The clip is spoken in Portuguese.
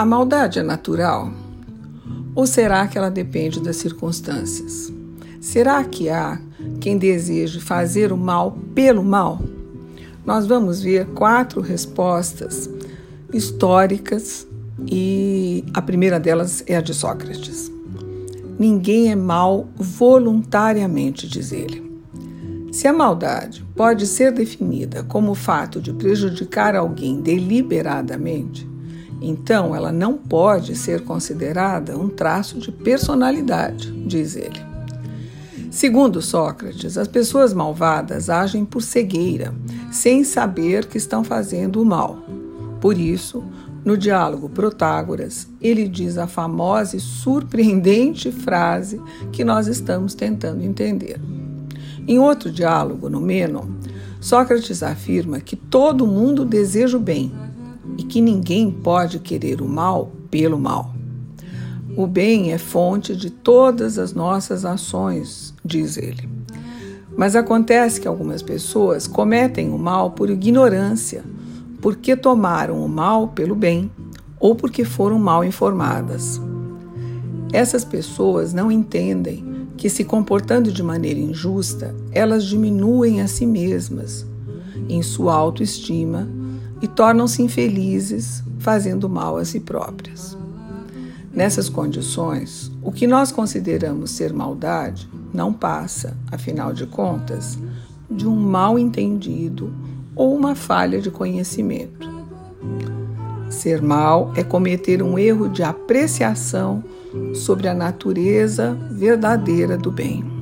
A maldade é natural? Ou será que ela depende das circunstâncias? Será que há quem deseje fazer o mal pelo mal? Nós vamos ver quatro respostas históricas e a primeira delas é a de Sócrates. Ninguém é mal voluntariamente, diz ele. Se a maldade pode ser definida como o fato de prejudicar alguém deliberadamente, então ela não pode ser considerada um traço de personalidade, diz ele. Segundo Sócrates, as pessoas malvadas agem por cegueira, sem saber que estão fazendo o mal. Por isso, no diálogo Protágoras, ele diz a famosa e surpreendente frase que nós estamos tentando entender. Em outro diálogo, no Menon, Sócrates afirma que todo mundo deseja o bem e que ninguém pode querer o mal pelo mal. O bem é fonte de todas as nossas ações, diz ele. Mas acontece que algumas pessoas cometem o mal por ignorância porque tomaram o mal pelo bem ou porque foram mal informadas. Essas pessoas não entendem que, se comportando de maneira injusta, elas diminuem a si mesmas em sua autoestima e tornam-se infelizes, fazendo mal a si próprias. Nessas condições, o que nós consideramos ser maldade não passa, afinal de contas, de um mal entendido ou uma falha de conhecimento. Ser mal é cometer um erro de apreciação sobre a natureza verdadeira do bem.